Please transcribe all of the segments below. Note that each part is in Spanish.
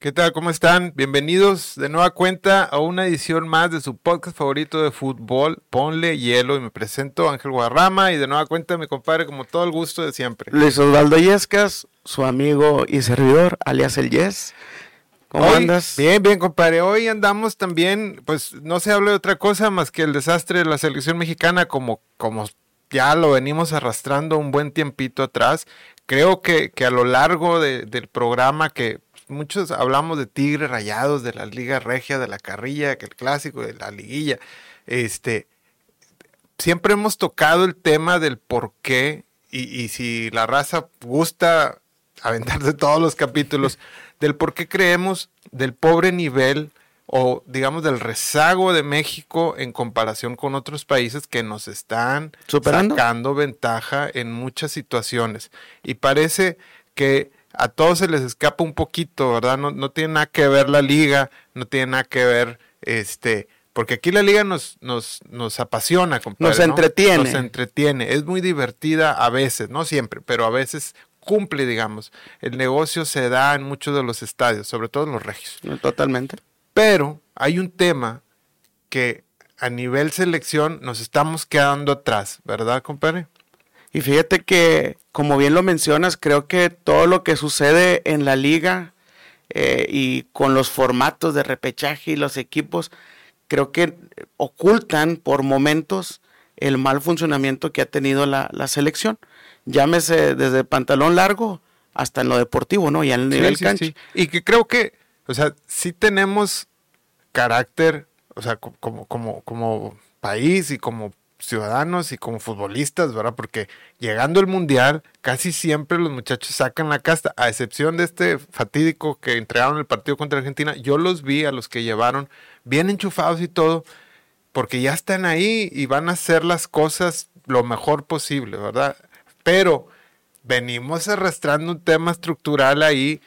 ¿Qué tal? ¿Cómo están? Bienvenidos de nueva cuenta a una edición más de su podcast favorito de fútbol, Ponle Hielo. Y me presento Ángel Guarrama y de nueva cuenta mi compadre, como todo el gusto de siempre. Luis Osvaldo Yescas, su amigo y servidor, alias el Yes. ¿Cómo Hoy- andas? Bien, bien, compadre. Hoy andamos también, pues no se habla de otra cosa más que el desastre de la selección mexicana, como, como ya lo venimos arrastrando un buen tiempito atrás. Creo que, que a lo largo de- del programa, que muchos hablamos de Tigres Rayados, de la Liga Regia, de la Carrilla, que el clásico, de la Liguilla, este, siempre hemos tocado el tema del por qué y, y si la raza gusta aventarse todos los capítulos del por qué creemos del pobre nivel o digamos del rezago de México en comparación con otros países que nos están ¿Superando? sacando ventaja en muchas situaciones. Y parece que a todos se les escapa un poquito, ¿verdad? No, no tiene nada que ver la liga, no tiene nada que ver este porque aquí la liga nos, nos, nos apasiona, compadre, Nos ¿no? entretiene. Nos entretiene. Es muy divertida a veces, no siempre, pero a veces cumple, digamos. El negocio se da en muchos de los estadios, sobre todo en los regios. Totalmente. Pero hay un tema que a nivel selección nos estamos quedando atrás, ¿verdad, compadre? Y fíjate que, como bien lo mencionas, creo que todo lo que sucede en la liga eh, y con los formatos de repechaje y los equipos, creo que ocultan por momentos el mal funcionamiento que ha tenido la, la selección. Llámese desde pantalón largo hasta en lo deportivo, ¿no? Y al nivel Sí, sí, cancha. sí. Y que creo que, o sea, sí tenemos carácter, o sea, co- como, como, como país y como ciudadanos y como futbolistas, ¿verdad? Porque llegando el mundial, casi siempre los muchachos sacan la casta, a excepción de este fatídico que entregaron el partido contra Argentina. Yo los vi a los que llevaron bien enchufados y todo, porque ya están ahí y van a hacer las cosas lo mejor posible, ¿verdad? Pero venimos arrastrando un tema estructural ahí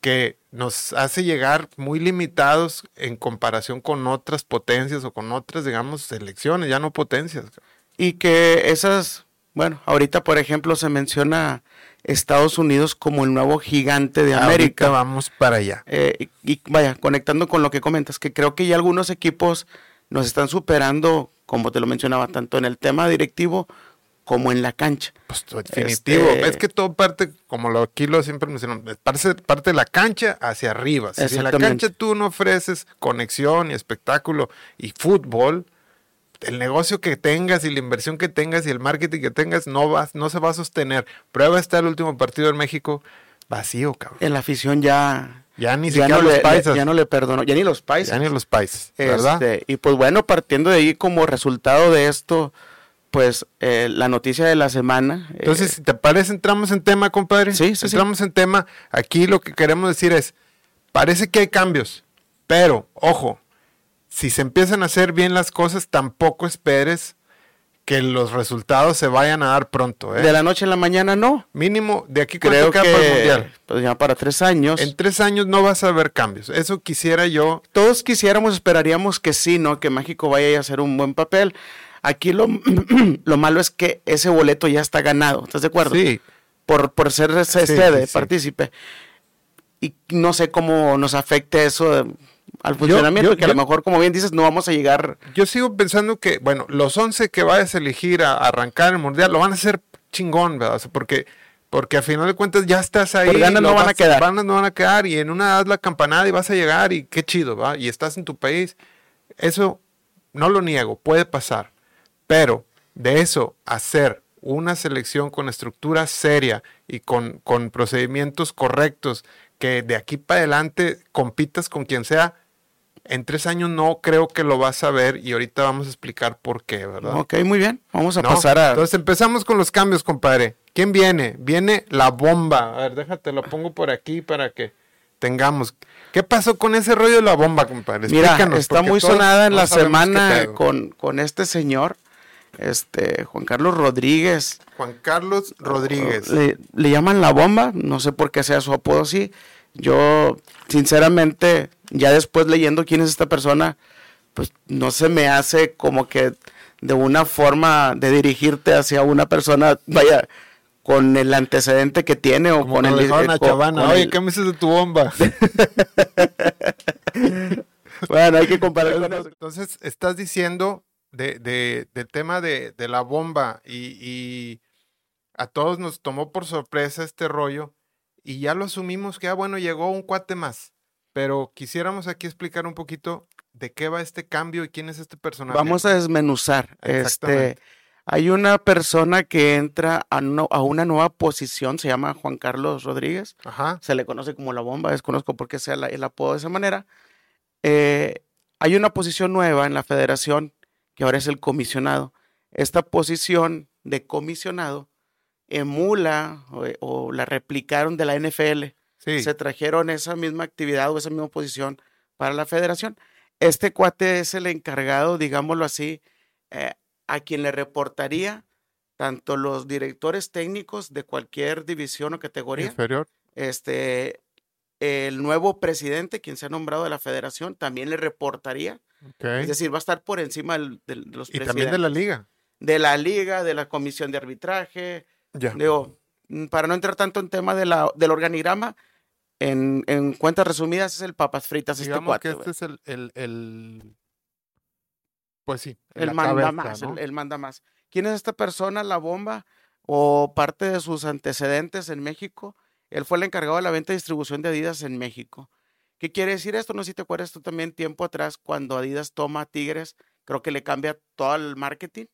que nos hace llegar muy limitados en comparación con otras potencias o con otras, digamos, selecciones, ya no potencias. Y que esas, bueno, ahorita por ejemplo se menciona Estados Unidos como el nuevo gigante de Ahorita América. vamos para allá. Eh, y, y vaya, conectando con lo que comentas, que creo que ya algunos equipos nos están superando, como te lo mencionaba, tanto en el tema directivo como en la cancha. Pues definitivo. Este- Es que todo parte, como lo aquí lo siempre mencionamos, parte, parte de la cancha hacia arriba. Si en la cancha tú no ofreces conexión y espectáculo y fútbol, el negocio que tengas y la inversión que tengas y el marketing que tengas no, va, no se va a sostener. Prueba está el último partido en México vacío, cabrón. En la afición ya, Ya ni ya, siquiera no los le, paisas. ya no le perdonó, ya ni los paisas. Ya ni los países, ¿verdad? Este, y pues bueno, partiendo de ahí como resultado de esto, pues eh, la noticia de la semana. eh, Entonces, si te parece, entramos en tema, compadre. Sí, sí, sí. Entramos en tema. Aquí lo que queremos decir es, parece que hay cambios, pero, ojo, si se empiezan a hacer bien las cosas, tampoco esperes que los resultados se vayan a dar pronto. ¿eh? de la noche a la mañana no. Mínimo, de aquí Creo queda para el que Mundial. pues ya para tres años. En tres años no vas a ver cambios. Eso quisiera yo. Todos quisiéramos, esperaríamos que sí, ¿no? Que México vaya a hacer un buen papel. Aquí lo, lo malo es que ese boleto ya está ganado, ¿estás de acuerdo? Sí, Por, por ser sede, sí, sí. partícipe. Y no sé cómo nos afecte eso eh, al funcionamiento, yo- que a yo- lo mejor, como bien dices, no vamos a llegar yo sigo pensando que, bueno, los 11 que vayas a elegir a, a arrancar el Mundial lo van a hacer chingón, ¿verdad? O sea, porque, porque a final de cuentas ya estás ahí. Por ganas no van vas- a quedar. Ganas no van a quedar y en una das la campanada y vas a llegar y qué chido, ¿va? Y estás en tu país. Eso no lo niego, puede pasar. Pero de eso, hacer una selección con estructura seria y con, con procedimientos correctos, que de aquí para adelante compitas con quien sea, en tres años no creo que lo vas a ver y ahorita vamos a explicar por qué, ¿verdad? Ok, muy bien. Vamos a ¿No? pasar a. Entonces empezamos con los cambios, compadre. ¿Quién viene? Viene la bomba. A ver, déjate, lo pongo por aquí para que tengamos. ¿Qué pasó con ese rollo de la bomba, compadre? Mira, Explícanos, está muy sonada en la semana con, con este señor, este Juan Carlos Rodríguez. Juan Carlos Rodríguez. Le, le llaman la bomba, no sé por qué sea su apodo así. Yo, sinceramente, ya después leyendo quién es esta persona, pues no se me hace como que de una forma de dirigirte hacia una persona, vaya, con el antecedente que tiene o Como con el... a con- Chavana. con Oye, el- ¿qué me dices de tu bomba? Bueno, hay que comparar. Entonces, estás diciendo de, de- del tema de, de la bomba y, y a todos nos tomó por sorpresa este rollo y ya lo asumimos que, ah, bueno, llegó un cuate más. Pero quisiéramos aquí explicar un poquito de qué va este cambio y quién es este personaje. Vamos a desmenuzar. Este, hay una persona que entra a, no- a una nueva posición, se llama Juan Carlos Rodríguez. Ajá. se le conoce como la bomba, desconozco por qué sea la- el apodo de esa manera. Eh, hay una posición nueva en la federación que ahora es el comisionado. Esta posición de comisionado emula o, o la replicaron de la NFL. Sí. Se trajeron esa misma actividad o esa misma posición para la federación. Este cuate es el encargado, digámoslo así, eh, a quien le reportaría tanto los directores técnicos de cualquier división o categoría, Inferior. este, el nuevo presidente, quien se ha nombrado de la federación, también le reportaría. Es decir, va a estar por encima del- del- de los y también de la liga. de la liga, de la comisión de arbitraje. Ya. Digo, mm, para no entrar tanto en tema de la, del organigrama, en, en cuentas resumidas es el papas fritas este Digamos cuate. que este es el, el, el- pues sí, el manda cabeza, más, ¿no? el, el manda más. ¿Quién es esta persona, la bomba? O parte de sus antecedentes en México. Él fue el encargado de la venta y distribución de Adidas en México. ¿Qué quiere decir esto? No sé si te acuerdas tú también tiempo atrás cuando Adidas toma a Tigres, creo que le cambia todo el marketing.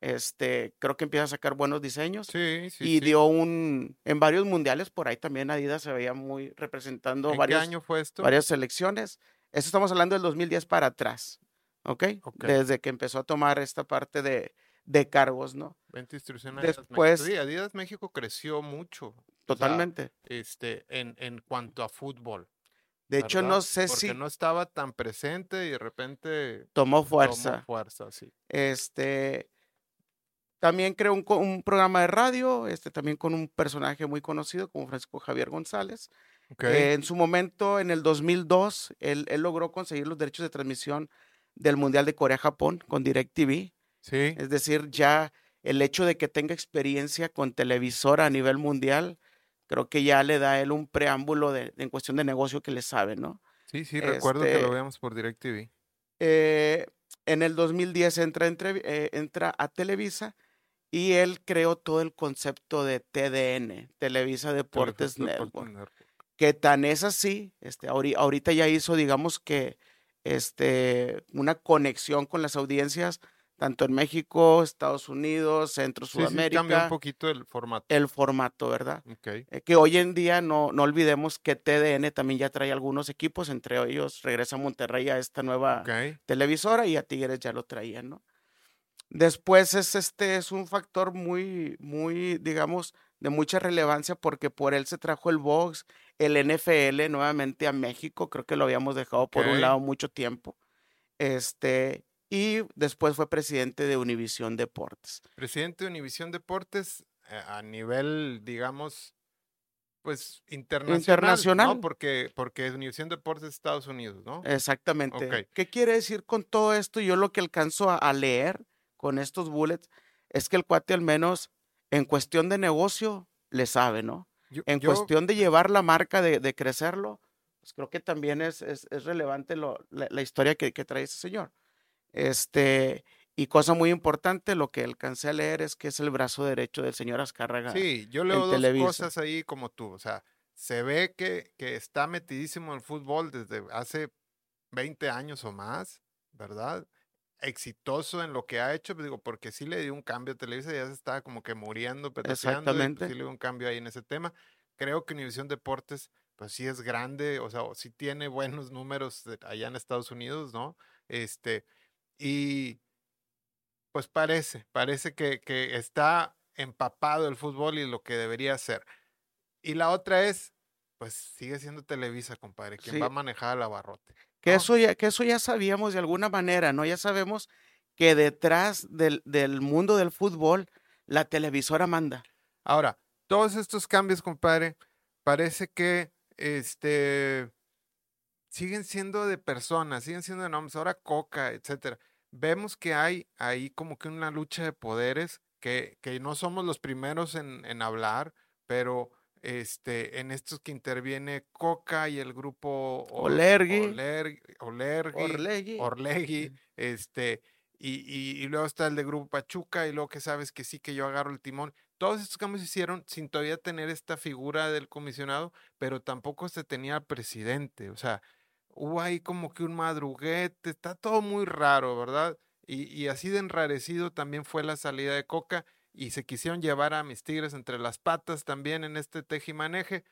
Este, creo que empieza a sacar buenos diseños. Sí, sí. y sí. dio un en varios mundiales por ahí también Adidas se veía muy representando ¿En qué varios, año fue esto? varias selecciones. Eso estamos hablando del 2010 para atrás, ¿ok? Desde que empezó a tomar esta parte de, de cargos, ¿no? Venta y distribución Adidas Después- México. Sí, Adidas México creció mucho. O sea, Totalmente. este, en, en cuanto a fútbol. de hecho, no sé Porque si no estaba tan presente y de repente tomó tomó fuerza. fuerza, sí. Este también creó un, un programa de radio, este también con un personaje muy conocido como Francisco Javier González. Ok. Eh, en su momento, en el 2002, él, él logró conseguir los derechos de transmisión del Mundial de Corea-Japón con DirecTV. sí. Es decir, ya el hecho de que tenga experiencia con televisora a nivel mundial, creo que ya le da él un preámbulo de, en cuestión de negocio que le sabe, ¿no? Sí, sí, recuerdo que lo este- veíamos por DirecTV. Eh, en el 2010 entra, entre- eh, entra a Televisa y él creó todo el concepto de TDN, Televisa Deportes Televisa Network. Deportes Network. que tan es así, este, ahori- ahorita ya hizo, digamos que, este, una conexión con las audiencias, tanto en México, Estados Unidos, Centro, Sí, sí, cambió un Sudamérica, poquito el formato. el formato, ¿verdad? Ok. Eh, que hoy en día no, no olvidemos que TDN también ya trae algunos equipos, entre ellos regresa Monterrey a esta nueva televisora y a Tigres ya lo traían, ¿no? Después es este es un factor muy muy digamos de mucha relevancia porque por él se trajo el box, el NFL nuevamente a México, creo que lo habíamos dejado por un lado mucho tiempo. Este y después fue presidente de Univisión Deportes. Presidente de Univisión Deportes eh, a nivel, digamos, pues internacional. Internacional. ¿no? Porque, porque Univisión Deportes es Estados Unidos, ¿no? Exactamente. Ok. ¿Qué quiere decir con todo esto? Yo lo que alcanzo a, a leer con estos bullets es que el cuate al menos en cuestión de negocio le sabe, ¿no? Yo- En yo- cuestión de llevar la marca, de, de crecerlo, pues creo que también es, es, es relevante lo- la, la historia que, que trae ese señor. Este, y cosa muy importante, lo que alcancé a leer es que es el brazo derecho del señor Azcárraga. Sí, yo leo dos Televisa. cosas ahí como tú. O sea, se ve que, que está metidísimo en el fútbol desde hace 20 años o más, ¿verdad? Exitoso en lo que ha hecho, pues, digo, porque sí le dio un cambio a Televisa, ya se estaba como que muriendo, y, pues, Exactamente. sí le dio un cambio ahí en ese tema. Creo que Univisión Deportes, pues sí es grande, o sea, sí tiene buenos números de- allá en Estados Unidos, ¿no? Este, y pues parece, parece que, que está empapado el fútbol y lo que debería ser. Y la otra es, pues sigue siendo Televisa, compadre, quien Sí. va a manejar al abarrote. Que, ¿no? eso ya, que eso ya sabíamos de alguna manera, ¿no? Ya sabemos que detrás del, del mundo del fútbol, la televisora manda. Ahora, todos estos cambios, compadre, parece que este siguen siendo de personas, siguen siendo de nombres, ahora Coca, etcétera. Vemos que hay ahí como que una lucha de poderes que, que no somos los primeros en, en hablar, pero este, en estos que interviene Coca y el grupo Olergui, Olergui, Olergui, Orlegui, este, y, y, luego está el de Grupo Pachuca, y luego que sabes que sí que yo agarro el timón. Todos estos cambios se hicieron sin todavía tener esta figura del comisionado, pero tampoco se tenía presidente. O sea, hubo ahí como que un madruguete, está todo muy raro, ¿verdad? Y, y así de enrarecido también fue la salida de Coca y se quisieron llevar a mis tigres entre las patas también en este tejimaneje.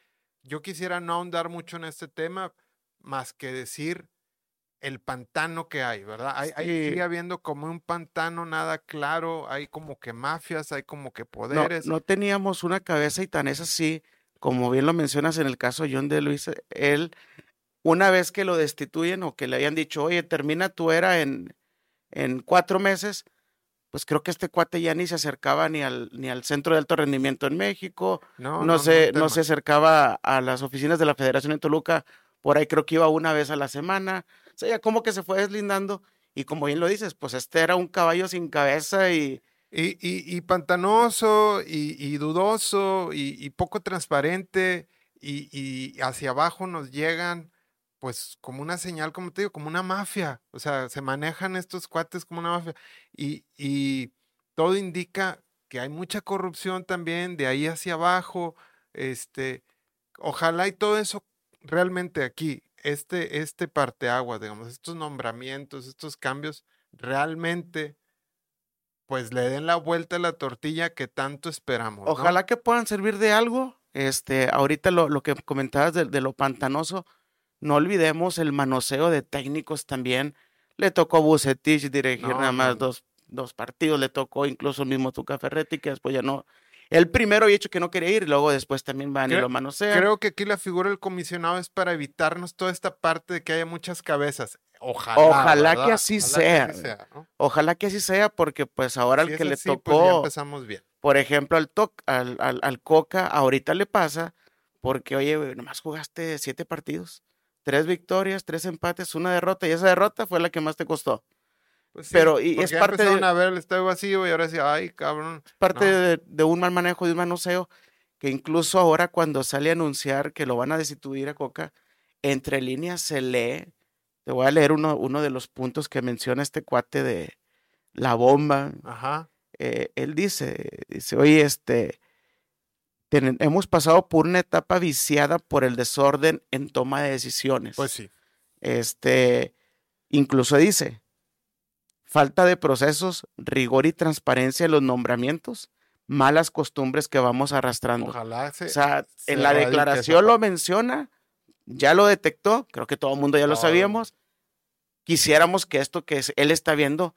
Yo quisiera no ahondar mucho en este tema, más que decir el pantano que hay, ¿verdad? Hay, sigue habiendo como un pantano nada claro, hay como que mafias, hay como que poderes. No, teníamos una cabeza y tan es así, como bien lo mencionas en el caso de John de Luis, él, una vez que lo destituyen o que le habían dicho, oye, termina tu era en, en cuatro meses, pues creo que este cuate ya ni se acercaba ni al, ni al Centro de Alto Rendimiento en México, no, no, se, no, se acercaba a las oficinas de la Federación en Toluca, por ahí creo que iba una vez a la semana, o sea, ya como que se fue deslindando, y como bien lo dices, pues este era un caballo sin cabeza y... Y, y, pantanoso y, dudoso y, poco transparente y hacia abajo nos llegan pues como una señal, como te digo, como una mafia. O sea, se manejan estos cuates como una mafia. Y, y todo indica que hay mucha corrupción también de ahí hacia abajo. Este, ojalá y todo eso realmente aquí, este, este parteaguas, digamos, estos nombramientos, estos cambios, realmente pues le den la vuelta a la tortilla que tanto esperamos. Ojalá que puedan servir de algo. Este, ahorita lo, lo que comentabas de, de, lo pantanoso, no olvidemos el manoseo de técnicos también. Le tocó a Bucetich dirigir nada más dos, dos, partidos, le tocó incluso mismo Tuca Ferretti, que después ya no. El primero había dicho que no quería ir, y luego después también van y lo manosean. Creo que aquí la figura del comisionado es para evitarnos toda esta parte de que haya muchas cabezas. Ojalá. Ojalá que así sea. Ojalá que así sea, porque pues ahora el que le pues, tocó. empezamos bien. Por ejemplo, al, al, al, al Coca, ahorita le pasa, porque oye, nomás jugaste siete partidos tres victorias, tres empates, una derrota, y esa derrota fue la que más te costó. Pues Pero y es parte de a ver el estadio vacío y ahora sí, ay, cabrón. Es parte de, un mal manejo, de un manoseo, que incluso ahora cuando sale a anunciar que lo van a destituir a Coca, entre líneas se lee, te voy a leer uno, uno de los puntos que menciona este cuate de la bomba. Ajá. Eh, él dice, dice, oye, este, hemos pasado por una etapa viciada por el desorden en toma de decisiones. Pues sí. Este, incluso dice, falta de procesos, rigor y transparencia en los nombramientos, malas costumbres que vamos arrastrando. Ojalá se, O sea, en la declaración lo menciona, ya lo detectó, creo que todo el mundo ya lo sabíamos. Quisiéramos que esto que él está viendo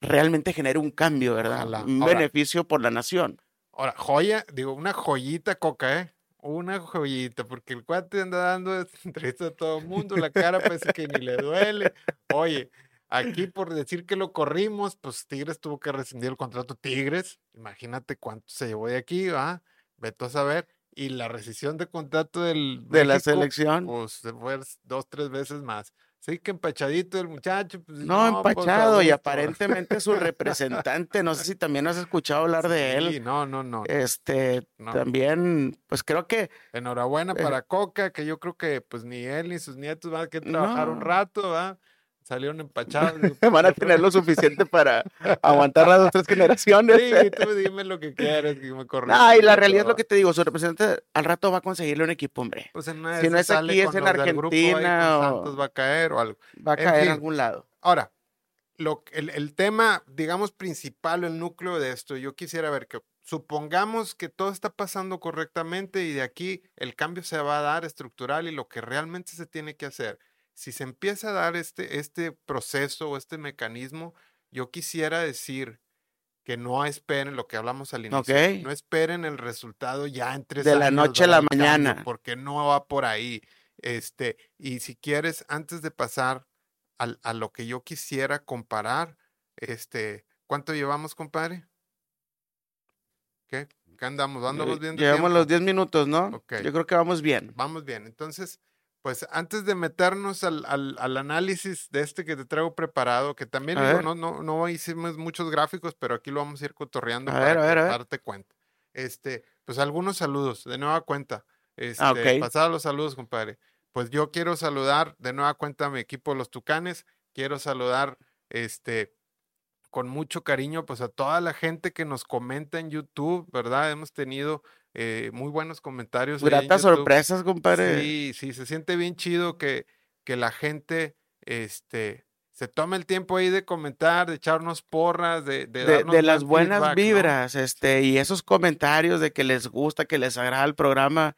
realmente genere un cambio, ¿verdad? Un beneficio por la nación. Ahora, joya, digo, una joyita coca, ¿eh? Una joyita, porque el cuate anda dando entrevista a todo el mundo, la cara parece que ni le duele. Oye, aquí por decir que lo corrimos, pues Tigres tuvo que rescindir el contrato. Tigres, imagínate cuánto se llevó de aquí, ¿va? Vete a saber. Y la rescisión de contrato del de la selección, pues fue dos, tres veces más. Sí, que empachadito el muchacho. Pues, no, pues, empachado y aparentemente su representante, no sé si también has escuchado hablar de él. Sí, no, no, no. Este, también, pues creo que... Enhorabuena para eh, Coca, que yo creo que pues ni él ni sus nietos van a que trabajar un rato, ¿va? Salieron empachados. Van a tener lo suficiente para aguantar las dos tres generaciones. Sí, tú dime lo que quieras, que me Ah, y la realidad es lo que te digo, su representante al rato va a conseguirle un equipo, hombre. Pues si no es aquí, es en Argentina. o... Santos va a caer o algo. Va a caer en algún lado. Ahora, lo, el, el tema, digamos, principal, el núcleo de esto, yo quisiera ver que supongamos que todo está pasando correctamente y de aquí el cambio se va a dar estructural y lo que realmente se tiene que hacer si se empieza a dar este, este proceso o este mecanismo, yo quisiera decir que no esperen lo que hablamos al inicio. No esperen el resultado ya entre De la noche a la mañana. porque no va por ahí. Este, y si quieres, antes de pasar a, lo que yo quisiera comparar, este, ¿cuánto llevamos, compadre? ¿Qué? ¿Qué andamos? ¿Andamos bien? Llevamos los 10 minutos, ¿no? Yo creo que vamos bien. Vamos bien. Entonces, pues antes de meternos al, al, al, análisis de este que te traigo preparado, que también digo, no, no, no hicimos muchos gráficos, pero aquí lo vamos a ir cotorreando a para, ver, a ver, darte cuenta. Este, pues algunos saludos, de nueva cuenta. Este, ah, okay. Pasar los saludos, compadre. Pues yo quiero saludar de nueva cuenta a mi equipo Los Tucanes. Quiero saludar este, con mucho cariño pues a toda la gente que nos comenta en YouTube, ¿verdad? Hemos tenido eh, muy buenos comentarios. Gratas sorpresas, compadre. Sí, sí, se siente bien chido que, que la gente este, se tome el tiempo ahí de comentar, de echarnos porras, de, de, de, las buenas vibras, este, y esos comentarios de que les gusta, que les agrada el programa.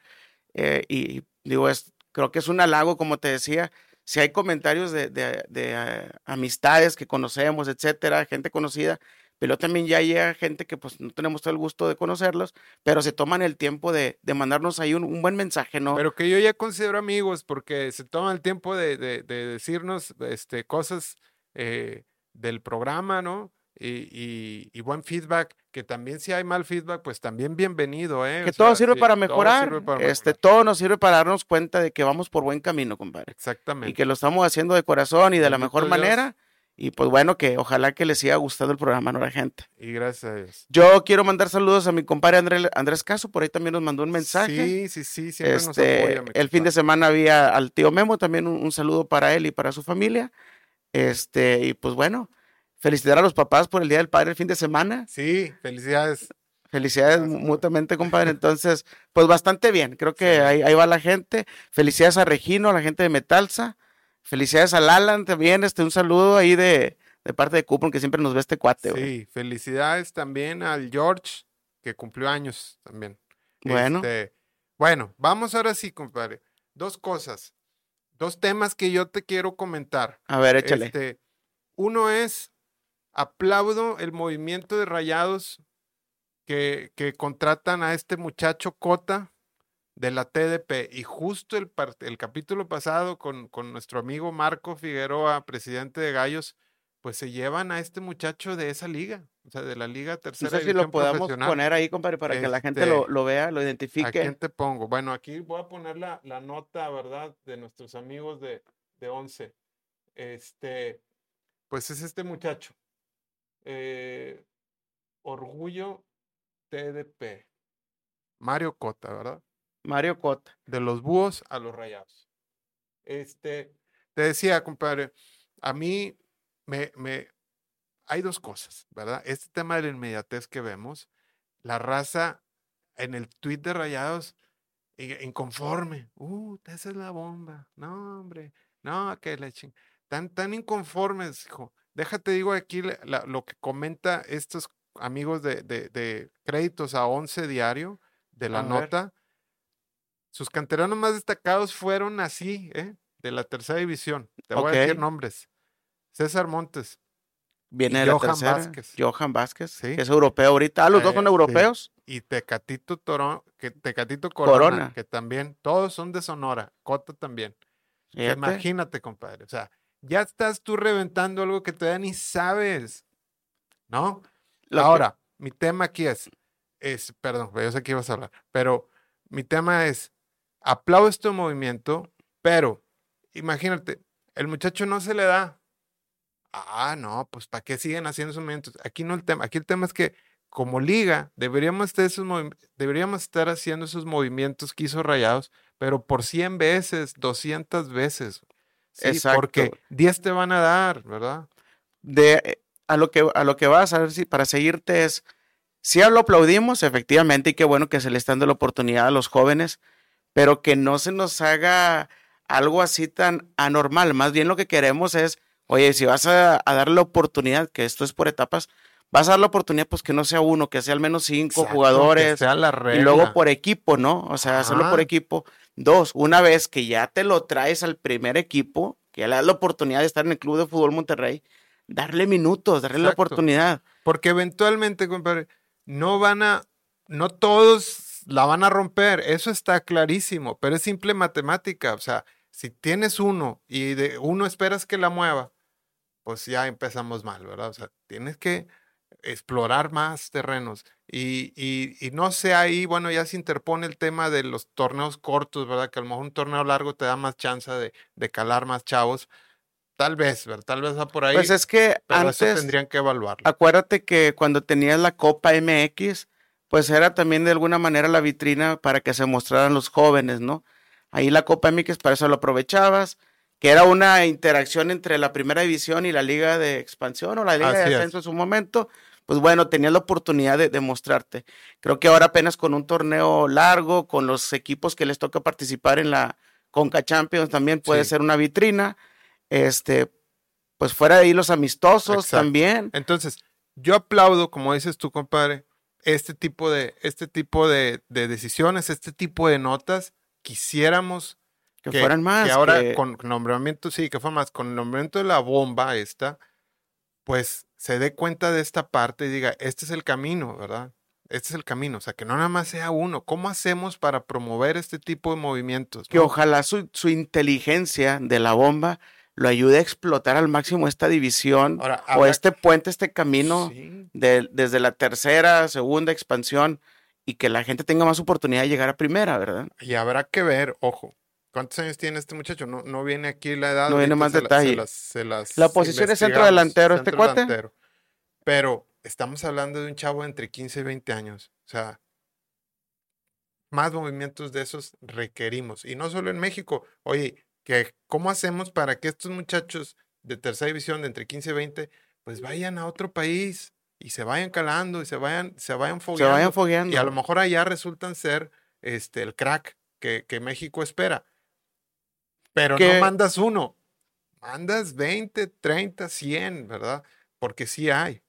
Eh, y digo, es, creo que es un halago, como te decía. Si hay comentarios de, de, de amistades que conocemos, etcétera, gente conocida, pero también ya llega gente que pues no tenemos todo el gusto de conocerlos, pero se toman el tiempo de, de mandarnos ahí un, un, buen mensaje, ¿no? Pero que yo ya considero amigos porque se toman el tiempo de, de, de decirnos este, cosas eh, del programa, ¿no? Y, y, y, buen feedback, que también si hay mal feedback, pues también bienvenido, ¿eh? Que todo, sirve para mejorar, todo sirve para este, mejorar. todo nos sirve para darnos cuenta de que vamos por buen camino, compadre. Exactamente. Y que lo estamos haciendo de corazón y de la mejor manera. Y pues bueno, que ojalá que les siga gustando el programa, ¿no? La gente. Y gracias a Dios. Yo quiero mandar saludos a mi compadre Andrés, Andrés Caso, por ahí también nos mandó un mensaje. Sí, sí, sí, siempre este, nos apoya, El fin de semana había al tío Memo, también un, un, saludo para él y para su familia. Este, y pues bueno, felicitar a los papás por el Día del Padre el fin de semana. Sí, felicidades. Felicidades gracias, mutuamente, compadre. Entonces, pues bastante bien. Creo que sí. ahí, ahí va la gente. Felicidades a Regino, a la gente de Metalsa. Felicidades al Alan también, este, un saludo ahí de, de parte de Cupron, que siempre nos ve este cuate. Sí, felicidades también al George, que cumplió años también. Bueno. Este, bueno, vamos ahora sí, compadre. Dos cosas, dos temas que yo te quiero comentar. A ver, échale. Este, uno es, aplaudo el movimiento de rayados que, que contratan a este muchacho Cota de la TDP. Y justo el, el capítulo pasado con, con, nuestro amigo Marco Figueroa, presidente de Gallos, pues se llevan a este muchacho de esa liga, o sea, de la liga tercera. No sé si lo podamos poner ahí, compadre, para este, que la gente lo, lo, vea, lo identifique. ¿A quién te pongo? Bueno, aquí voy a poner la, la nota, ¿verdad?, de nuestros amigos de, de Once. Este, pues es este muchacho. Eh, Orgullo TDP. Mario Cota, ¿verdad? Mario Cota. De los búhos a los rayados. Este, te decía, compadre, a mí me, me, hay dos cosas, ¿verdad? Este tema de la inmediatez que vemos, la raza en el tweet de rayados, inconforme. Uh, esa es la bomba. No, hombre. No, que la ching. Tan, tan inconformes, hijo. Déjate, digo aquí la, lo que comenta estos amigos de, de, de, créditos a 11 diario de la a nota. Ver sus canteranos más destacados fueron así, ¿eh? de la tercera división. Te voy okay. a decir nombres. César Montes. Viene de la Johan tercera. Vázquez. Johan Vázquez, sí. que es europeo ahorita. Ah, los eh, dos son europeos. Sí. Y Tecatito, Toro, que, Tecatito Corona, Corona, que también, todos son de Sonora. Cota también. Imagínate, compadre. O sea, ya estás tú reventando algo que todavía ni sabes. ¿No? Lo Ahora, que... mi tema aquí es, es, perdón, yo sé que ibas a hablar, pero mi tema es, aplaudo este movimiento, pero imagínate, el muchacho no se le da. Ah, no, pues ¿para qué siguen haciendo esos movimientos? Aquí no el tema, aquí el tema es que como liga deberíamos estar, esos deberíamos estar haciendo esos movimientos que hizo Rayados, pero por 100 veces, 200 veces. Sí, Exacto. Porque 10 te van a dar, ¿verdad? De, a, lo que, a lo que vas a ver si para seguirte es, si lo aplaudimos, efectivamente, y qué bueno que se le está dando la oportunidad a los jóvenes, pero que no se nos haga algo así tan anormal. Más bien lo que queremos es, oye, si vas a, a dar la oportunidad, que esto es por etapas, vas a dar la oportunidad, pues que no sea uno, que sea al menos cinco Exacto, jugadores. Que sea la regla. Y luego por equipo, ¿no? O sea, hacerlo por equipo. Dos, una vez que ya te lo traes al primer equipo, que ya le das la oportunidad de estar en el Club de Fútbol Monterrey, darle minutos, darle Exacto. la oportunidad. Porque eventualmente, compadre, no van a, no todos la van a romper, eso está clarísimo, pero es simple matemática, o sea, si tienes uno y de uno esperas que la mueva, pues ya empezamos mal, ¿verdad? O sea, tienes que explorar más terrenos. Y, y, y, no sé ahí, bueno, ya se interpone el tema de los torneos cortos, ¿verdad? Que a lo mejor un torneo largo te da más chance de, de calar más chavos. Tal vez, ¿verdad? Tal vez va por ahí. Pues es que antes tendrían que evaluarlo. Acuérdate que cuando tenías la Copa MX, pues era también de alguna manera la vitrina para que se mostraran los jóvenes, ¿no? Ahí la Copa MX para eso lo aprovechabas, que era una interacción entre la primera división y la liga de expansión o la liga de ascenso en su momento. Pues bueno, tenías la oportunidad de, demostrarte. Creo que ahora apenas con un torneo largo, con los equipos que les toca participar en la Conca Champions, también puede ser una vitrina. Este, pues fuera de ahí los amistosos también. Entonces, yo aplaudo, como dices tú, compadre, este tipo de, este tipo de, decisiones, este tipo de notas, quisiéramos que, fueran más. Que ahora con nombramiento, sí, que fue más, con el nombramiento de la bomba esta, pues se dé cuenta de esta parte y diga, este es el camino, ¿verdad? Este es el camino, o sea, que no nada más sea uno. ¿Cómo hacemos para promover este tipo de movimientos? Que ojalá su, su inteligencia de la bomba lo ayude a explotar al máximo esta división o este puente, este camino de, desde la tercera, segunda expansión y que la gente tenga más oportunidad de llegar a primera, ¿verdad? Y habrá que ver, ojo, ¿cuántos años tiene este muchacho? No, no viene aquí la edad. No viene más detalle. la posición es centro delantero, este cuate. Pero estamos hablando de un chavo entre 15 y 20 años. O sea, más movimientos de esos requerimos. Y no solo en México. Oye, que cómo hacemos para que estos muchachos de tercera división de entre 15 y 20 pues vayan a otro país y se vayan calando y se vayan se vayan fogueando, se vayan fogueando. y a lo mejor allá resultan ser este el crack que, que México espera. Pero no mandas uno mandas 20 30 100 verdad porque sí hay.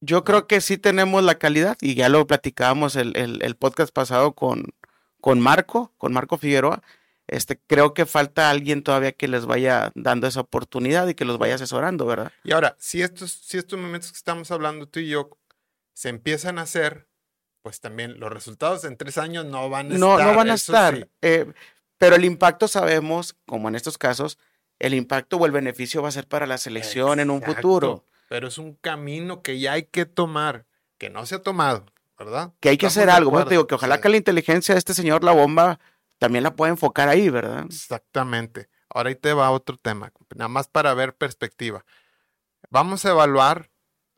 Yo creo que sí tenemos la calidad y ya lo platicábamos el, el, el podcast pasado con, con Marco, con Marco Figueroa, este, creo que falta alguien todavía que les vaya dando esa oportunidad y que los vaya asesorando, ¿verdad? Y ahora, si estos, si estos momentos que estamos hablando tú y yo se empiezan a hacer, pues también los resultados en tres años no van a no, estar. No van a estar. Eh, pero el impacto sabemos, como en estos casos, el impacto o el beneficio va a ser para la selección en un futuro. Pero es un camino que ya hay que tomar, que no se ha tomado, ¿verdad? Que hay que hacer algo. Bueno, te digo que ojalá que la inteligencia de este señor La Bomba también la puede enfocar ahí, ¿verdad? Exactamente. Ahora ahí te va otro tema, nada más para ver perspectiva. Vamos a evaluar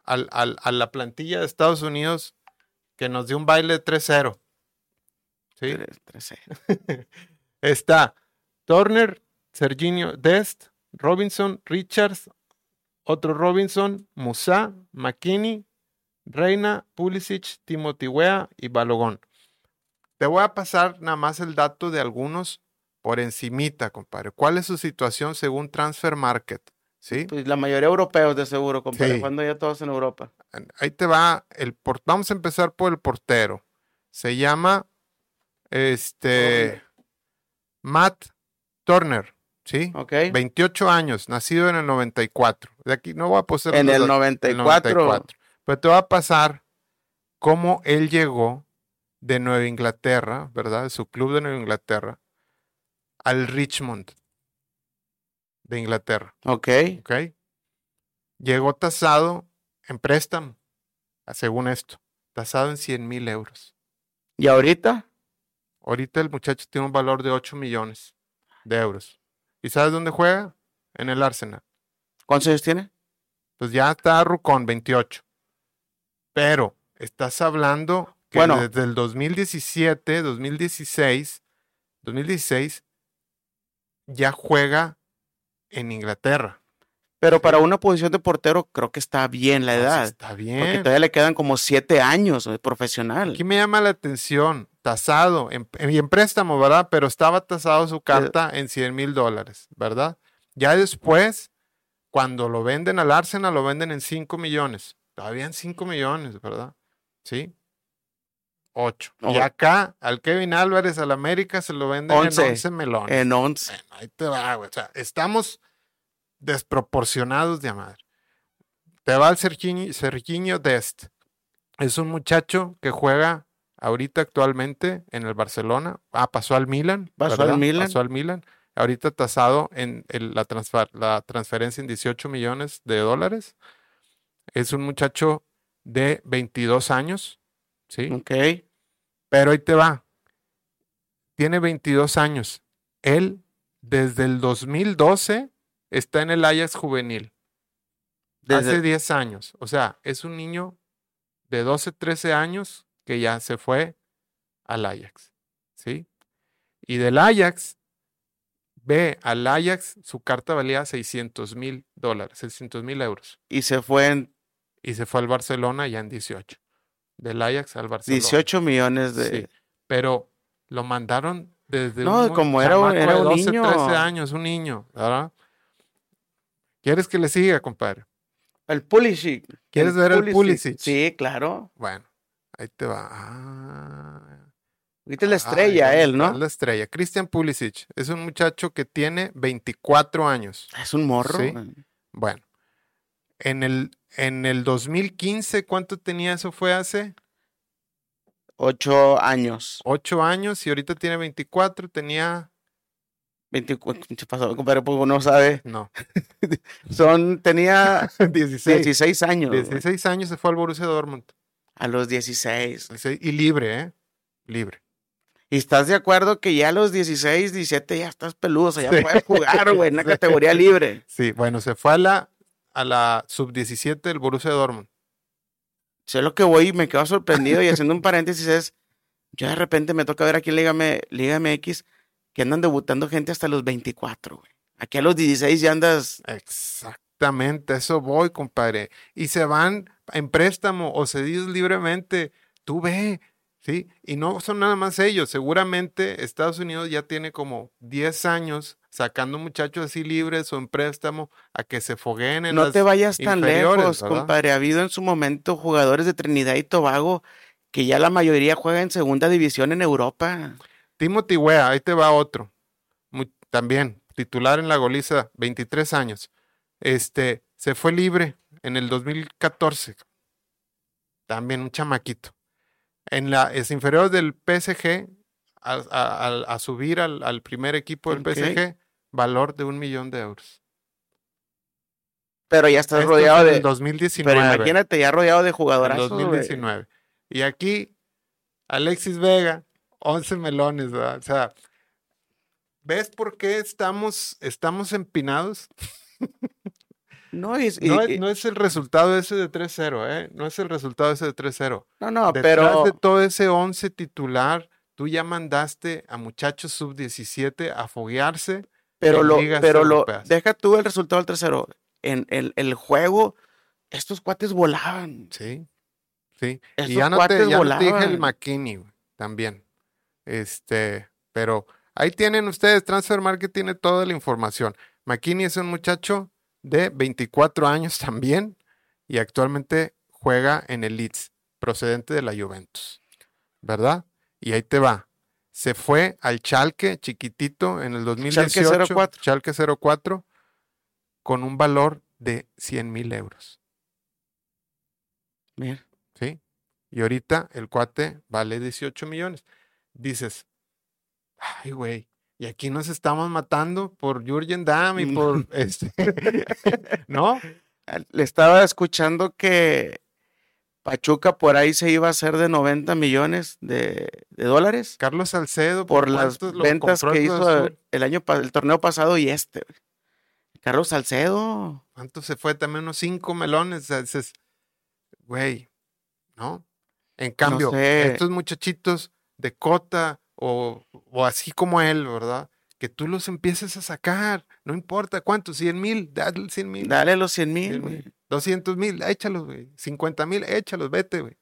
al, a la plantilla de Estados Unidos que nos dio un baile 3-0. ¿Sí? 3-0. Está Turner, Serginio Dest, Robinson, Richards, otro Robinson, Musa, McKinney, Reina, Pulisic, Timothy Wea y Balogón. Te voy a pasar nada más el dato de algunos por encimita, compadre. ¿Cuál es su situación según Transfer Market? ¿Sí? Pues la mayoría europeos de seguro, compadre. Cuando ya todos en Europa. Ahí te va el por... Vamos a empezar por el portero. Se llama este Matt Turner. ¿Sí? Ok. 28 años, nacido en el 94. De aquí no voy a poner. En el 94. el 94. Pero te va a pasar cómo él llegó de Nueva Inglaterra, ¿verdad? su club de Nueva Inglaterra, al Richmond de Inglaterra. Ok. Ok. Llegó tasado en préstamo, según esto, tasado en 100 mil euros. ¿Y ahorita? Ahorita el muchacho tiene un valor de 8 millones de euros. ¿Y sabes dónde juega? En el Arsenal. ¿Cuántos años tiene? Pues ya está Rucón, 28. Pero estás hablando bueno, desde el 2017, 2016, 2016 ya juega en Inglaterra. Pero para una posición de portero creo que está bien la edad. está bien. Porque todavía le quedan como siete años de profesional. Aquí me llama la atención, tasado, en, en préstamo, ¿verdad? Pero estaba tasado su carta en 100 mil dólares, ¿verdad? Ya después, cuando lo venden al Arsenal, lo venden en 5 millones. Todavía en 5 millones, ¿verdad? Sí. 8. Y acá al Kevin Álvarez, al América, se lo venden en 11 melones. En 11. ahí te va, güey. O sea, estamos desproporcionados de madre. Te va el Serginho Dest. Es un muchacho que juega ahorita actualmente en el Barcelona. Ah, pasó al Milan. Pasó al Milan. Pasó al Milan. Ahorita tasado en la, transfer la transferencia en 18 millones de dólares. Es un muchacho de 22 años, ¿sí? Ok. Pero ahí te va. Tiene 22 años. Él, desde el 2012, está en el Ajax juvenil. Desde- Hace 10 años. O sea, es un niño de 12, 13 años que ya se fue al Ajax. ¿Sí? Y del Ajax, ve al Ajax, su carta valía 600 mil dólares, 600 mil euros. y se fue en Y se fue al Barcelona ya en 18. Del Ajax al Barcelona. 18 millones de... Sí, pero lo mandaron desde No, un como era era un 12, niño. 13 años, un niño, ¿verdad? ¿Quieres que le siga, compadre? El Pulisic. ¿Quieres ver el Pulisic? Sí, claro. Bueno, ahí te va. Ah, Ahorita es la estrella él, ¿no? La estrella. Christian Pulisic es un muchacho que tiene 24 años. Es un morro. Sí. Bueno, en el, en el 2015, ¿cuánto tenía eso? Fue hace Ocho años. 8 años y ahorita tiene 24, tenía... 24, ¿qué pasó? Pues uno sabe. No, Son, tenía 16. 16 años. güey. 16 años se fue al Borussia Dortmund. A los 16. Sí, Y libre, ¿eh? Libre. ¿Y estás de acuerdo que ya a los 16, 17 ya estás peludo? O sea, ya Sí. puedes jugar, güey, en una categoría libre. Sí, bueno, se fue a la, a la sub-17 del Borussia Dortmund. Sé lo que voy y me quedo sorprendido y haciendo un paréntesis es, yo de repente me toca ver aquí en Liga, Liga MX que andan debutando gente hasta los 24, güey. Aquí a los 16 ya andas... Exactamente, eso voy, compadre. Y se van en préstamo o cedidos libremente. Tú ve, ¿sí? Y no son nada más ellos. Seguramente Estados Unidos ya tiene como 10 años sacando muchachos así libres o en préstamo a que se fogueen en No las te vayas tan inferiores, lejos, ¿verdad? compadre. Ha habido en su momento jugadores de Trinidad y Tobago que ya la mayoría juega en segunda división en Europa. Timothy Wea, ahí te va otro. Muy- también, titular en la goliza, 23 años. Este, se fue libre en el 2014. También un chamaquito. En la es inferior del PSG a, a- a- subir al, al primer equipo del Ok. PSG, valor de un millón de euros. Pero ya estás Esto rodeado en de... el 2019. Pero imagínate ya rodeado de en jugadorazos, güey. 2019. Y aquí, Alexis Vega, 11 melones, ¿verdad? O sea, ¿ves por qué estamos, estamos empinados? No, y- No, es, no es el resultado ese de 3-0, ¿eh? No es el resultado ese de 3-0. no, no, Detrás pero... de todo ese 11 titular, tú ya mandaste a muchachos sub-17 a foguearse. Pero lo, pero lo, deja tú el resultado del 3-0. En el, el juego, estos cuates volaban. Sí, sí. Estos y ya no te, ya no te dije el. McKinney también. Este, pero ahí tienen ustedes, Transfer Market tiene toda la información. McKinney es un muchacho de 24 años también y actualmente juega en el Leeds, procedente de la Juventus, ¿verdad? Y ahí te va. Se fue al Chalke chiquitito en el 2018, 04. Chalke 04, con un valor de 100 mil euros. Mira, ¿sí? Y ahorita el cuate vale 18 millones. Dices, ay, güey, y aquí nos estamos matando por Jürgen Damm y por este, ¿no? Le estaba escuchando que Pachuca por ahí se iba a hacer de 90 millones de, de dólares Carlos Salcedo, por las ventas que hizo el año el torneo pasado y este. Carlos Salcedo. ¿Cuánto se fue? También unos 5 melones. Dices, güey, ¿no? En cambio, sé. estos muchachitos de cota o, o así como él, ¿verdad? Que tú los empieces a sacar, no importa cuánto, 100 mil, dale 100 mil. Dale los 100 mil. 100 güey. mil, 200 mil, échalos, güey. 50 mil, échalos, vete, güey.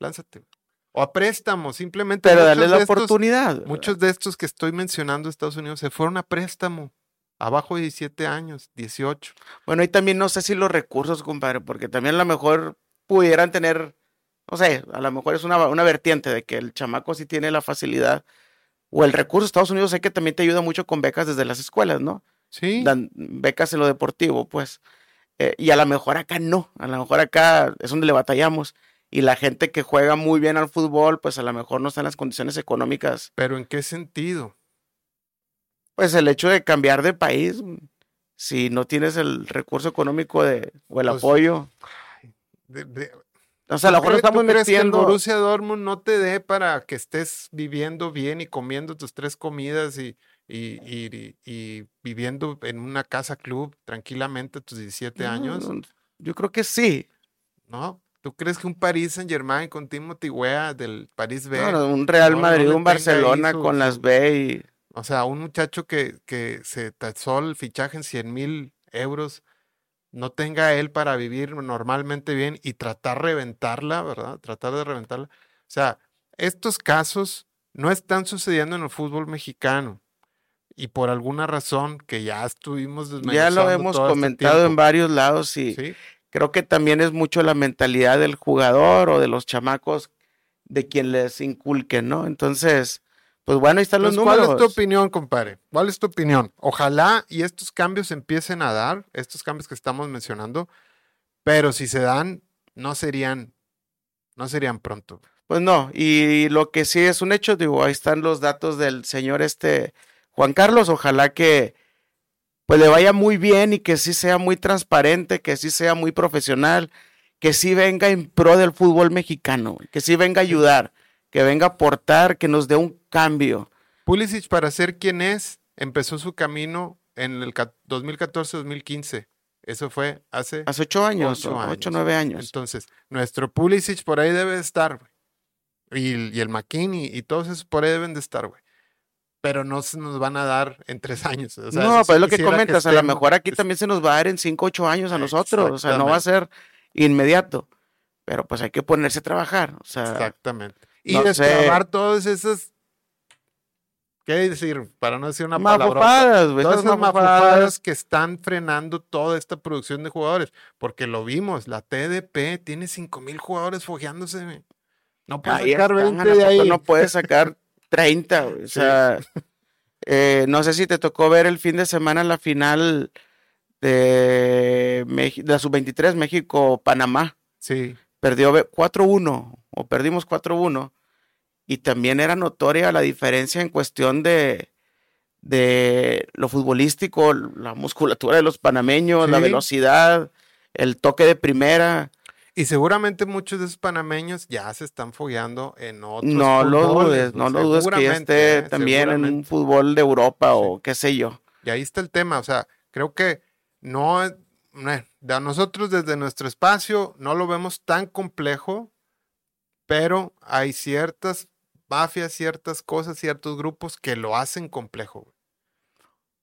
Lánzate. O a préstamo, simplemente. Pero dale la estos- oportunidad. Muchos de estos que estoy mencionando de Estados Unidos se fueron a préstamo. Abajo de 17 años, 18. Bueno, y también no sé si los recursos, compadre, porque también a lo mejor pudieran tener, no sé, a lo mejor es una, una vertiente de que el chamaco sí tiene la facilidad o el recurso. Estados Unidos sé que también te ayuda mucho con becas desde las escuelas, ¿no? Sí. Dan becas en lo deportivo, pues. Eh, y a lo mejor acá no, a lo mejor acá es donde le batallamos. Y la gente que juega muy bien al fútbol, pues a lo mejor no está en las condiciones económicas. Pero ¿en qué sentido? Pues el hecho de cambiar de país, si no tienes el recurso económico de, o el Pues, apoyo. De- de- O sea, a lo ¿Tú mejor estamos crees que el. Borussia Dortmund no te dé para que estés viviendo bien y comiendo tus tres comidas y, y, y- viviendo en una casa club tranquilamente a tus 17 años? No, Yo creo que sí. ¿No? ¿Tú crees que un Paris Saint Germain con Timothy Weah del París B? No, un Real Madrid, un Barcelona su- con las B y. O sea, un muchacho que, que se tasó el fichaje en 100 mil euros, no tenga él para vivir normalmente bien y tratar de reventarla, ¿verdad? Tratar de reventarla. O sea, estos casos no están sucediendo en el fútbol mexicano. Y por alguna razón que ya estuvimos Ya lo hemos este comentado en varios lados y ¿sí? creo que también es mucho la mentalidad del jugador o de los chamacos de quien les inculquen, ¿no? Entonces, pues bueno, ahí están los Entonces, ¿cuál números. es tu opinión, compadre? ¿Cuál es tu opinión? Ojalá y estos cambios empiecen a dar, estos cambios que estamos mencionando, pero si se dan, no serían, no serían pronto. Pues no, y lo que sí es un hecho, digo, ahí están los datos del señor este Juan Carlos, ojalá que pues le vaya muy bien y que sí sea muy transparente, que sí sea muy profesional, que sí venga en pro del fútbol mexicano, que sí venga a ayudar, que venga a aportar, que nos dé un cambio. Pulisic, para ser quien es, empezó su camino en el ca- 2014-2015. Eso fue hace Hace ocho años, Ocho nueve años. Entonces, nuestro Pulisic por ahí debe de estar, güey. Y, el- y el McKinney y todos esos por ahí deben de estar, güey. Pero no se nos van a dar en tres años. o sea, no, pues es lo que comentas, a lo mejor aquí es- también se nos va a dar en cinco, ocho años a nosotros, o sea, no va a ser inmediato, pero pues hay que ponerse a trabajar, o sea, Exactamente. Y no sé. destrabar todas esas. ¿Qué decir? Para no decir una palabra. Todas esas mafufadas. que están frenando toda esta producción de jugadores. Porque lo vimos, la TDP tiene 5 mil jugadores fogueándose. güey. No puede Ahí sacar están, 20 ¿a de ahí. No puedes sacar 30, güey, o Sí. sea, eh, no sé si te tocó ver el fin de semana la final de, la sub-23 México-Panamá. Sí. perdió ve- 4-1 o perdimos 4-1 y también era notoria la diferencia en cuestión de, de lo futbolístico, la musculatura de los panameños, la velocidad, el toque de primera. Y seguramente muchos de esos panameños ya se están fogueando en otros No lo dudes, no lo dudes que ya esté ¿eh? también en un fútbol de Europa o qué sé yo. Y ahí está el tema, o sea, creo que no, de nosotros desde nuestro espacio no lo vemos tan complejo, pero hay ciertas mafias, ciertas cosas, ciertos grupos que lo hacen complejo. güey.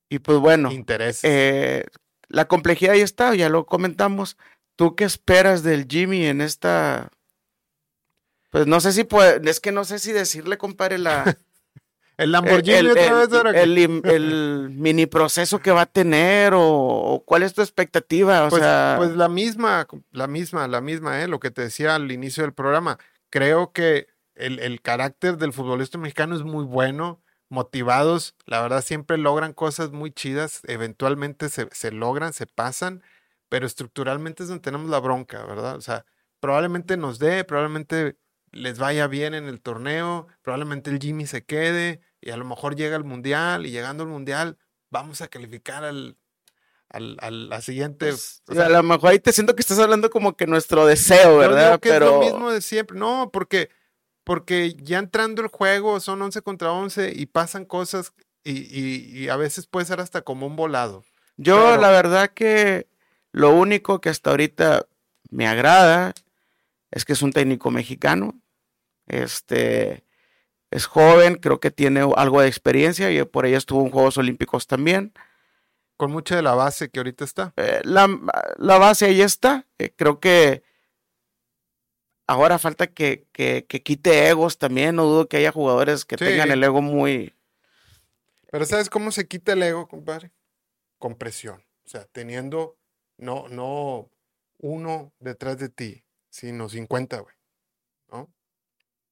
Y pues bueno, Intereses. eh, la complejidad ahí está, ya lo comentamos. ¿Tú qué esperas del Jimmy en esta? Pues no sé si puede, es que no sé si decirle, compadre, la, el Lamborghini el, otra vez ahora el el mini proceso que va a tener o, o cuál es tu expectativa, o pues, sea, pues la misma, la misma, la misma, ¿eh? lo que te decía al inicio del programa. Creo que el, el carácter del futbolista mexicano es muy bueno, motivados, la verdad siempre logran cosas muy chidas, eventualmente se, se logran, se pasan, pero estructuralmente es donde tenemos la bronca, ¿verdad? O sea, probablemente nos dé, probablemente les vaya bien en el torneo, probablemente el Jimmy se quede y a lo mejor llega al mundial y llegando al mundial vamos a calificar al, al, al- la siguiente. pues, o sea, a lo mejor ahí te siento que estás hablando como que nuestro deseo, yo ¿verdad? digo que Pero es lo mismo de siempre. No, porque, porque ya entrando el juego son 11 contra 11 y pasan cosas y, y- y a veces puede ser hasta como un volado. yo pero- la verdad que lo único que hasta ahorita me agrada es que es un técnico mexicano. Este es joven, creo que tiene algo de experiencia y por ello estuvo en Juegos Olímpicos también. Con mucha de la base que ahorita está. Eh, la, la base ahí está. Eh, creo que ahora falta que, que- que quite egos también. No dudo que haya jugadores que Sí. tengan el ego muy. Pero ¿sabes cómo se quita el ego, compadre? Con presión. O sea, teniendo no, no uno detrás de ti, sino 50, güey. ¿No?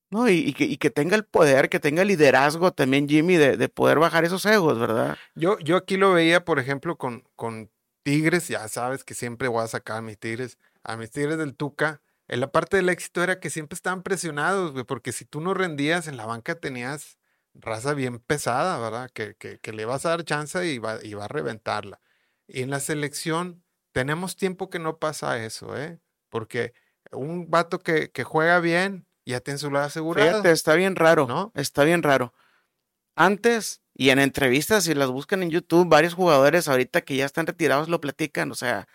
No, y, y que, y que tenga el poder, que tenga el liderazgo también, Jimmy, de, de poder bajar esos egos, ¿verdad? Yo, yo aquí lo veía, por ejemplo, con, con Tigres, ya sabes que siempre voy a sacar a mis Tigres, a mis Tigres del Tuca. En la parte del éxito era que siempre estaban presionados, güey, porque si tú no rendías en la banca tenías raza bien pesada, ¿verdad? Que, que, que le vas a dar chance y va, y va a reventarla. Y en la selección tenemos tiempo que no pasa eso, ¿eh? Porque un vato que, que juega bien ya tiene su lugar asegurado. Fíjate, está bien raro, ¿No? Está bien raro. Antes, y en entrevistas, si las buscan en YouTube, varios jugadores ahorita que ya están retirados lo platican. O sea,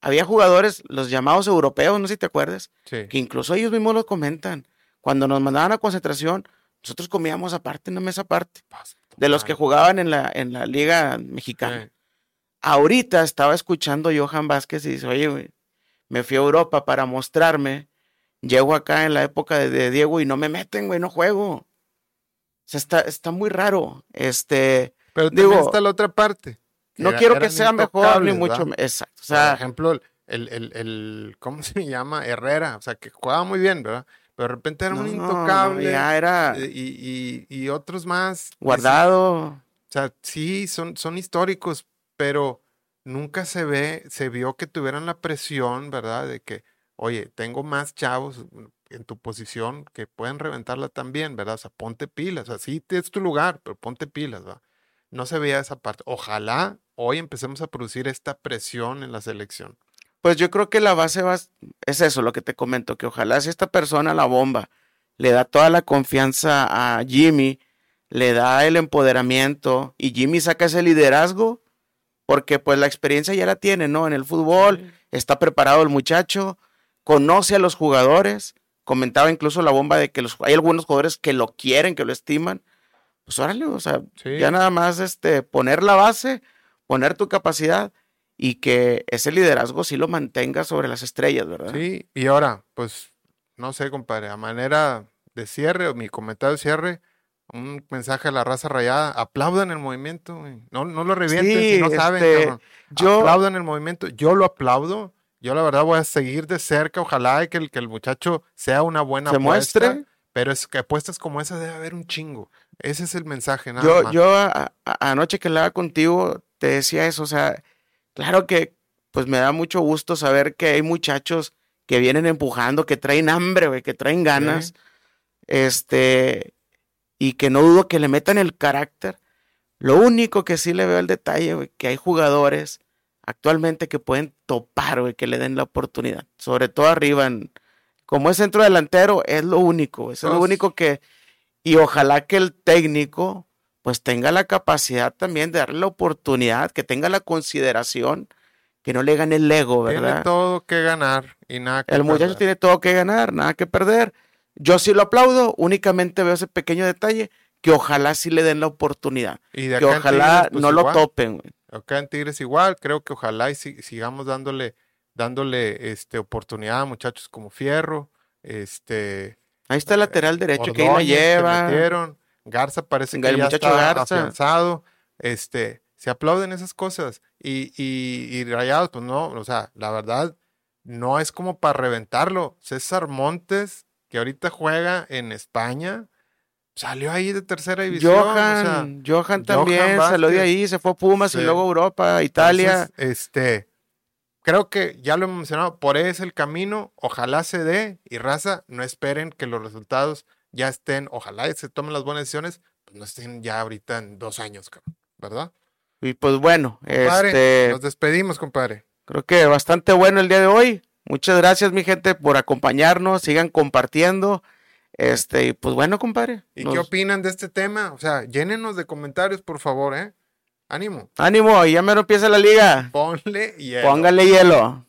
había jugadores, los llamados europeos, no sé si te acuerdas, Sí. que incluso ellos mismos lo comentan. Cuando nos mandaban a concentración, nosotros comíamos aparte, en una mesa aparte, de los que jugaban en la, en la Liga Mexicana. Sí. Ahorita estaba escuchando Johan Vázquez y dice, oye, me fui a Europa para mostrarme. Llego acá en la época de, de Diego y no me meten, güey, no juego. O sea, está, está muy raro. Este, Pero Digo, está la otra parte. No era- quiero que sea mejor ni mucho me- Exacto. O Por sea, ejemplo, el, el, el, ¿cómo se llama? Herrera, o sea, que jugaba muy bien, ¿verdad? Pero de repente era no, un no, intocable. ya era y, y, y otros más. guardado. O sea, sí, son, son históricos, pero nunca se ve, se vio que tuvieran la presión, ¿verdad? De que, oye, tengo más chavos en tu posición que pueden reventarla también, ¿verdad? O sea, ponte pilas, o sea, sí es tu lugar, pero ponte pilas, ¿verdad? No se veía esa parte. Ojalá hoy empecemos a producir esta presión en la selección. Pues yo creo que la base va, es eso, lo que te comento, que ojalá si esta persona, la bomba, le da toda la confianza a Jimmy, le da el empoderamiento y Jimmy saca ese liderazgo, porque pues la experiencia ya la tiene, ¿no? En el fútbol, está preparado el muchacho, conoce a los jugadores, comentaba incluso la bomba de que los, hay algunos jugadores que lo quieren, que lo estiman, pues órale, o sea, Sí. ya nada más este, poner la base, poner tu capacidad y que ese liderazgo sí lo mantenga sobre las estrellas, ¿verdad? Sí, y ahora, pues, no sé, compadre, a manera de cierre, o mi comentario de cierre, un mensaje a la raza rayada, aplaudan el movimiento, güey. No, no lo revienten Sí, si no saben, este, cabrón. yo- Aplaudan el movimiento, yo lo aplaudo, yo la verdad voy a seguir de cerca, ojalá que el, que el muchacho sea una buena Se apuesta, muestre. pero es que apuestas como esa debe haber un chingo. Ese es el mensaje, nada Yo, más. yo a- a- anoche que hablaba contigo te decía eso, o sea, claro que pues me da mucho gusto saber que hay muchachos que vienen empujando, que traen hambre, güey, que traen ganas, Sí. este, y que no dudo que le metan el carácter. Lo único que sí le veo el detalle, güey, que hay jugadores actualmente que pueden topar, güey, que le den la oportunidad, sobre todo arriba, en- como es centro delantero, es lo único, güey, es lo único que, y ojalá que el técnico pues tenga la capacidad también de darle la oportunidad, que tenga la consideración, que no le gane el ego, Tiene ¿verdad? todo que ganar y nada que El muchacho perder. tiene todo que ganar, nada que perder. Yo sí lo aplaudo, únicamente veo ese pequeño detalle que ojalá sí le den la oportunidad, Y de que ojalá Tigres, pues, no lo topen. güey. Acá en Tigres igual, creo que ojalá y si- sigamos dándole, dándole este, oportunidad a muchachos como Fierro, este Ahí está el lateral derecho que ahí la lleva. metieron, Garza parece El que ya muchacho está Garza. afianzado, este, se aplauden esas cosas y, y, y Rayados, pues no, o sea, la verdad, no es como para reventarlo. César Montes, que ahorita juega en España, salió ahí de tercera división. o sea, Johan, Johan también Johan salió de ahí, se fue a Pumas Sí. y luego a Europa, Italia. Entonces, este, creo que ya lo hemos mencionado, por ahí es el camino, ojalá se dé y raza, no esperen que los resultados ya estén, ojalá se tomen las buenas decisiones, pues no estén ya ahorita en dos años, ¿verdad? Y pues bueno, Compadre, este, nos despedimos, compadre. creo que bastante bueno el día de hoy. Muchas gracias, mi gente, por acompañarnos. Sigan compartiendo. Este, y pues bueno, compadre. ¿Y nos- qué opinan de este tema? O sea, llénenos de comentarios, por favor, ¿eh? Ánimo, Ánimo, ya me empieza la liga. ponle y Póngale hielo.